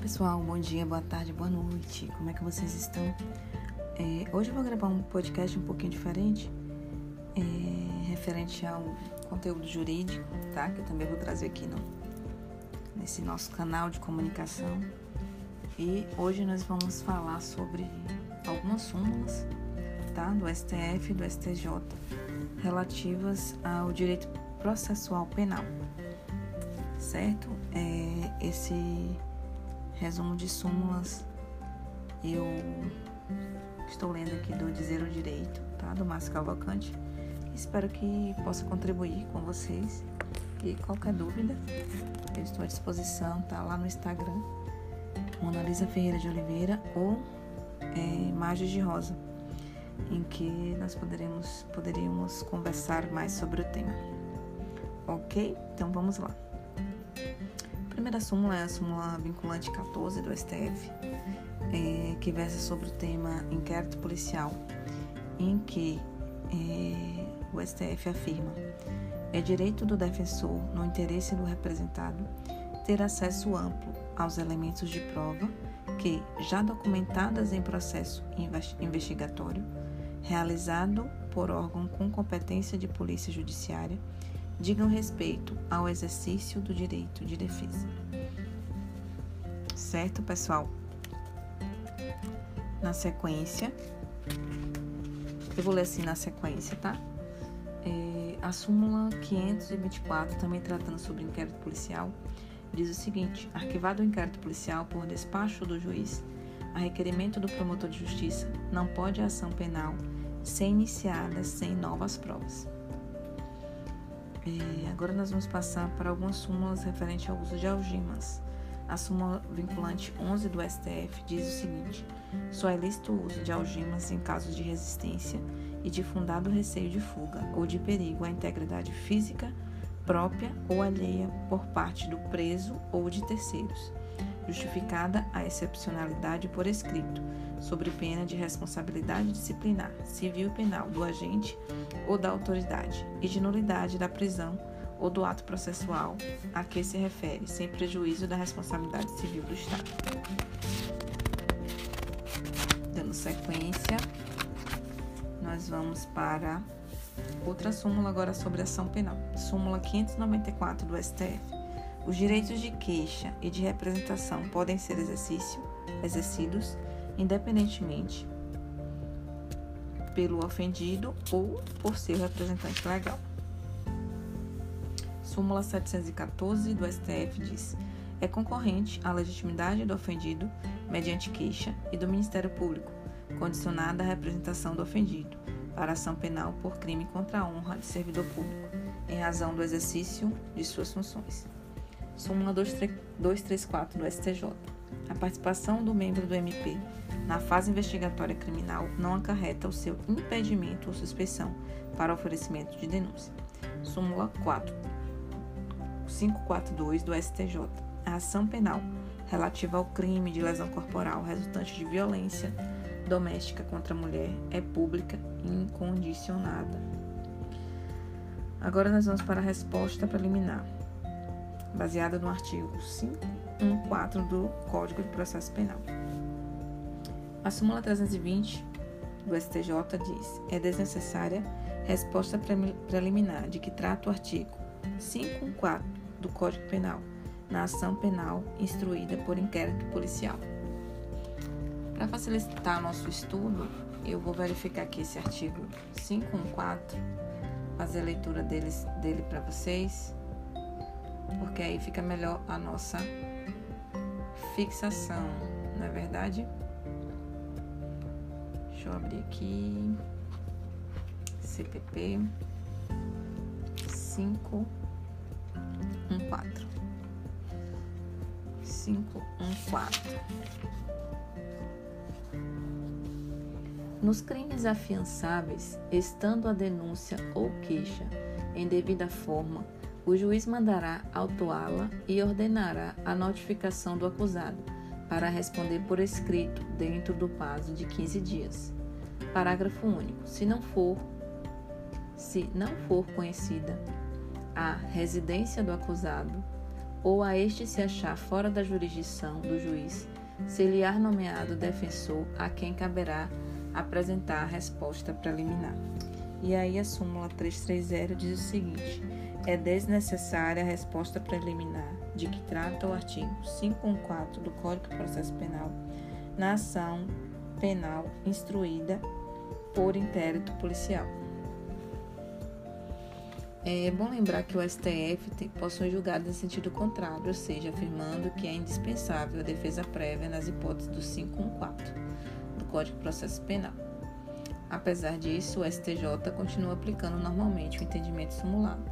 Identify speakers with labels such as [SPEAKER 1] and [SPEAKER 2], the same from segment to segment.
[SPEAKER 1] pessoal, bom dia, boa tarde, boa noite. Como é que vocês estão? É, hoje eu vou gravar um podcast um pouquinho diferente, é, referente ao conteúdo jurídico, tá? Que eu também vou trazer aqui no, nesse nosso canal de comunicação. E hoje nós vamos falar sobre algumas súmulas, tá? Do STF e do STJ relativas ao direito processual penal, certo? É, esse resumo de súmulas eu estou lendo aqui do Dizer o Direito, tá? Do Márcio Cavalcante. Espero que possa contribuir com vocês. E qualquer dúvida, eu estou à disposição, tá? Lá no Instagram, Mona Lisa Ferreira de Oliveira ou é, Mágios de Rosa, em que nós poderemos, poderíamos conversar mais sobre o tema. Ok? Então vamos lá primeira súmula é a súmula vinculante 14 do STF, é, que versa sobre o tema inquérito policial, em que é, o STF afirma é direito do defensor, no interesse do representado, ter acesso amplo aos elementos de prova que, já documentadas em processo investigatório, realizado por órgão com competência de polícia judiciária, digam respeito ao exercício do direito de defesa. Certo, pessoal? Na sequência, eu vou ler assim na sequência, tá? É, a súmula 524, também tratando sobre inquérito policial, diz o seguinte: arquivado o inquérito policial por despacho do juiz, a requerimento do promotor de justiça, não pode a ação penal ser iniciada sem novas provas. É, agora nós vamos passar para algumas súmulas referentes ao uso de algemas. A súmula vinculante 11 do STF diz o seguinte: só é lícito o uso de algemas em casos de resistência e de fundado receio de fuga ou de perigo à integridade física própria ou alheia por parte do preso ou de terceiros, justificada a excepcionalidade por escrito, sobre pena de responsabilidade disciplinar, civil e penal do agente ou da autoridade e de nulidade da prisão ou do ato processual a que se refere, sem prejuízo da responsabilidade civil do Estado. Dando sequência, nós vamos para outra súmula agora sobre ação penal. Súmula 594 do STF. Os direitos de queixa e de representação podem ser exercício, exercidos independentemente pelo ofendido ou por seu representante legal. Súmula 714 do STF diz: é concorrente à legitimidade do ofendido mediante queixa e do Ministério Público, condicionada à representação do ofendido para ação penal por crime contra a honra de servidor público, em razão do exercício de suas funções. Súmula 234 do STJ. A participação do membro do MP na fase investigatória criminal não acarreta o seu impedimento ou suspeição para oferecimento de denúncia. Súmula 4. 542 do STJ. A ação penal relativa ao crime de lesão corporal resultante de violência doméstica contra a mulher é pública e incondicionada. Agora nós vamos para a resposta preliminar, baseada no artigo 514 do Código de Processo Penal. A súmula 320 do STJ diz: é desnecessária resposta preliminar de que trata o artigo 514 do Código Penal na ação penal instruída por inquérito policial. Para facilitar nosso estudo, eu vou verificar aqui esse artigo 514, fazer a leitura deles, dele para vocês, porque aí fica melhor a nossa fixação, não é verdade? Deixa eu abrir aqui. CPP 514. 514. Nos crimes afiançáveis, estando a denúncia ou queixa em devida forma, o juiz mandará autuá-la e ordenará a notificação do acusado para responder por escrito dentro do prazo de 15 dias. Parágrafo único. Se não for se não for conhecida a residência do acusado ou a este se achar fora da jurisdição do juiz, se lhe há nomeado defensor a quem caberá apresentar a resposta preliminar. E aí a súmula 330 diz o seguinte: é desnecessária a resposta preliminar de que trata o artigo 514 do Código de Processo Penal na ação penal instruída por inquérito policial. É bom lembrar que o STF possui julgado em sentido contrário, ou seja, afirmando que é indispensável a defesa prévia nas hipóteses do 514 do Código de Processo Penal. Apesar disso, o STJ continua aplicando normalmente o entendimento simulado,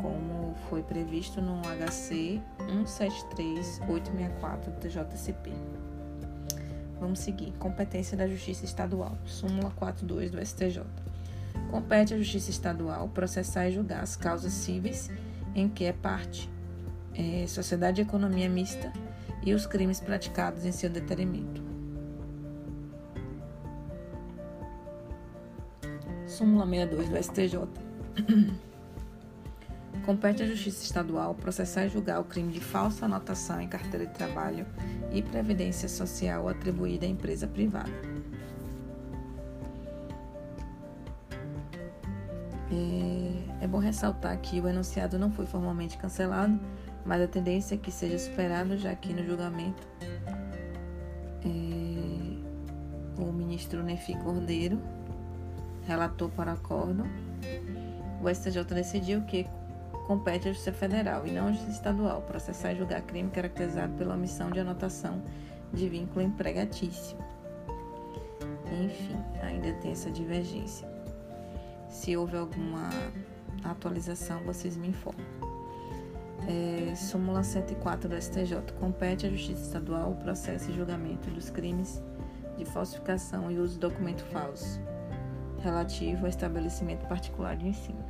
[SPEAKER 1] como foi previsto no HC 173864 do TJCP. Vamos seguir. Competência da Justiça Estadual. Súmula 42 do STJ. Compete à Justiça Estadual processar e julgar as causas cíveis em que é parte é, sociedade de economia mista e os crimes praticados em seu detrimento. Súmula 62 do STJ. Compete à Justiça Estadual processar e julgar o crime de falsa anotação em carteira de trabalho e previdência social atribuída à empresa privada. É, é bom ressaltar que o enunciado não foi formalmente cancelado, mas a tendência é que seja superado, já que no julgamento é, o ministro Nefi Cordeiro relatou para acordo. O STJ decidiu que compete à Justiça Federal e não à Justiça Estadual processar e julgar crime caracterizado pela omissão de anotação de vínculo empregatício. Enfim, ainda tem essa divergência. Se houve alguma atualização, vocês me informam. É, súmula 104 do STJ. Compete à Justiça Estadual o processo e julgamento dos crimes de falsificação e uso de documento falso relativo ao estabelecimento particular de ensino.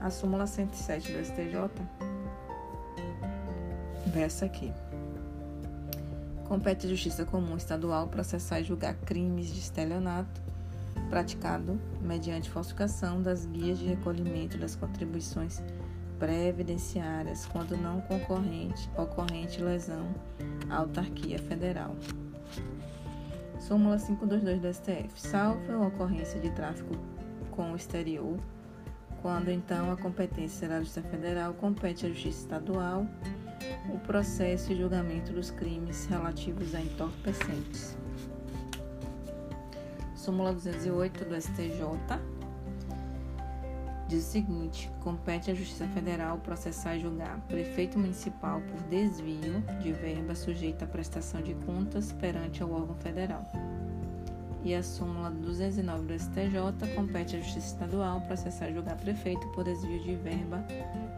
[SPEAKER 1] A súmula 107 do STJ versa aqui. Compete à Justiça Comum Estadual processar e julgar crimes de estelionato praticado mediante falsificação das guias de recolhimento das contribuições previdenciárias quando não concorrente ocorrente lesão à autarquia federal. Súmula 522 do STF. Salvo a ocorrência de tráfico com o exterior, quando então a competência da Justiça Federal, compete à Justiça Estadual o processo e julgamento dos crimes relativos a entorpecentes. Súmula 208 do STJ diz o seguinte: compete à Justiça Federal processar e julgar prefeito municipal por desvio de verba sujeita à prestação de contas perante o órgão federal e a súmula 209 do STJ compete à Justiça Estadual processar e julgar prefeito por desvio de verba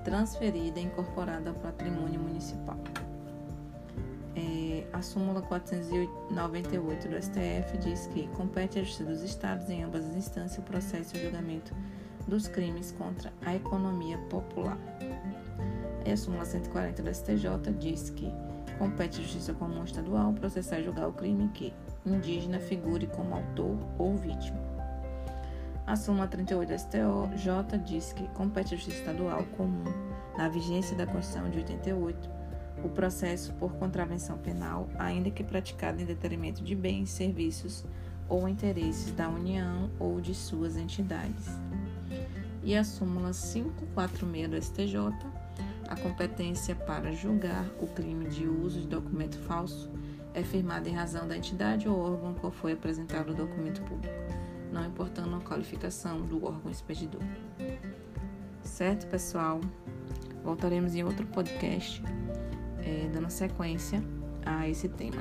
[SPEAKER 1] transferida e incorporada ao patrimônio municipal. É, a súmula 498 do STF diz que compete à Justiça dos Estados, em ambas as instâncias, o processo e julgamento dos crimes contra a economia popular. E a súmula 140 do STJ diz que compete à Justiça Comum Estadual processar e julgar o crime que indígena figure como autor ou vítima. A súmula 38 do STJ diz que compete à Justiça Estadual comum, na vigência da Constituição de 88, o processo por contravenção penal, ainda que praticado em detrimento de bens, serviços ou interesses da União ou de suas entidades. E a súmula 546 do STJ, a competência para julgar o crime de uso de documento falso é firmada em razão da entidade ou órgão qual foi apresentado o documento público, não importando a qualificação do órgão expedidor. Certo, pessoal? Voltaremos em outro podcast é, dando sequência a esse tema.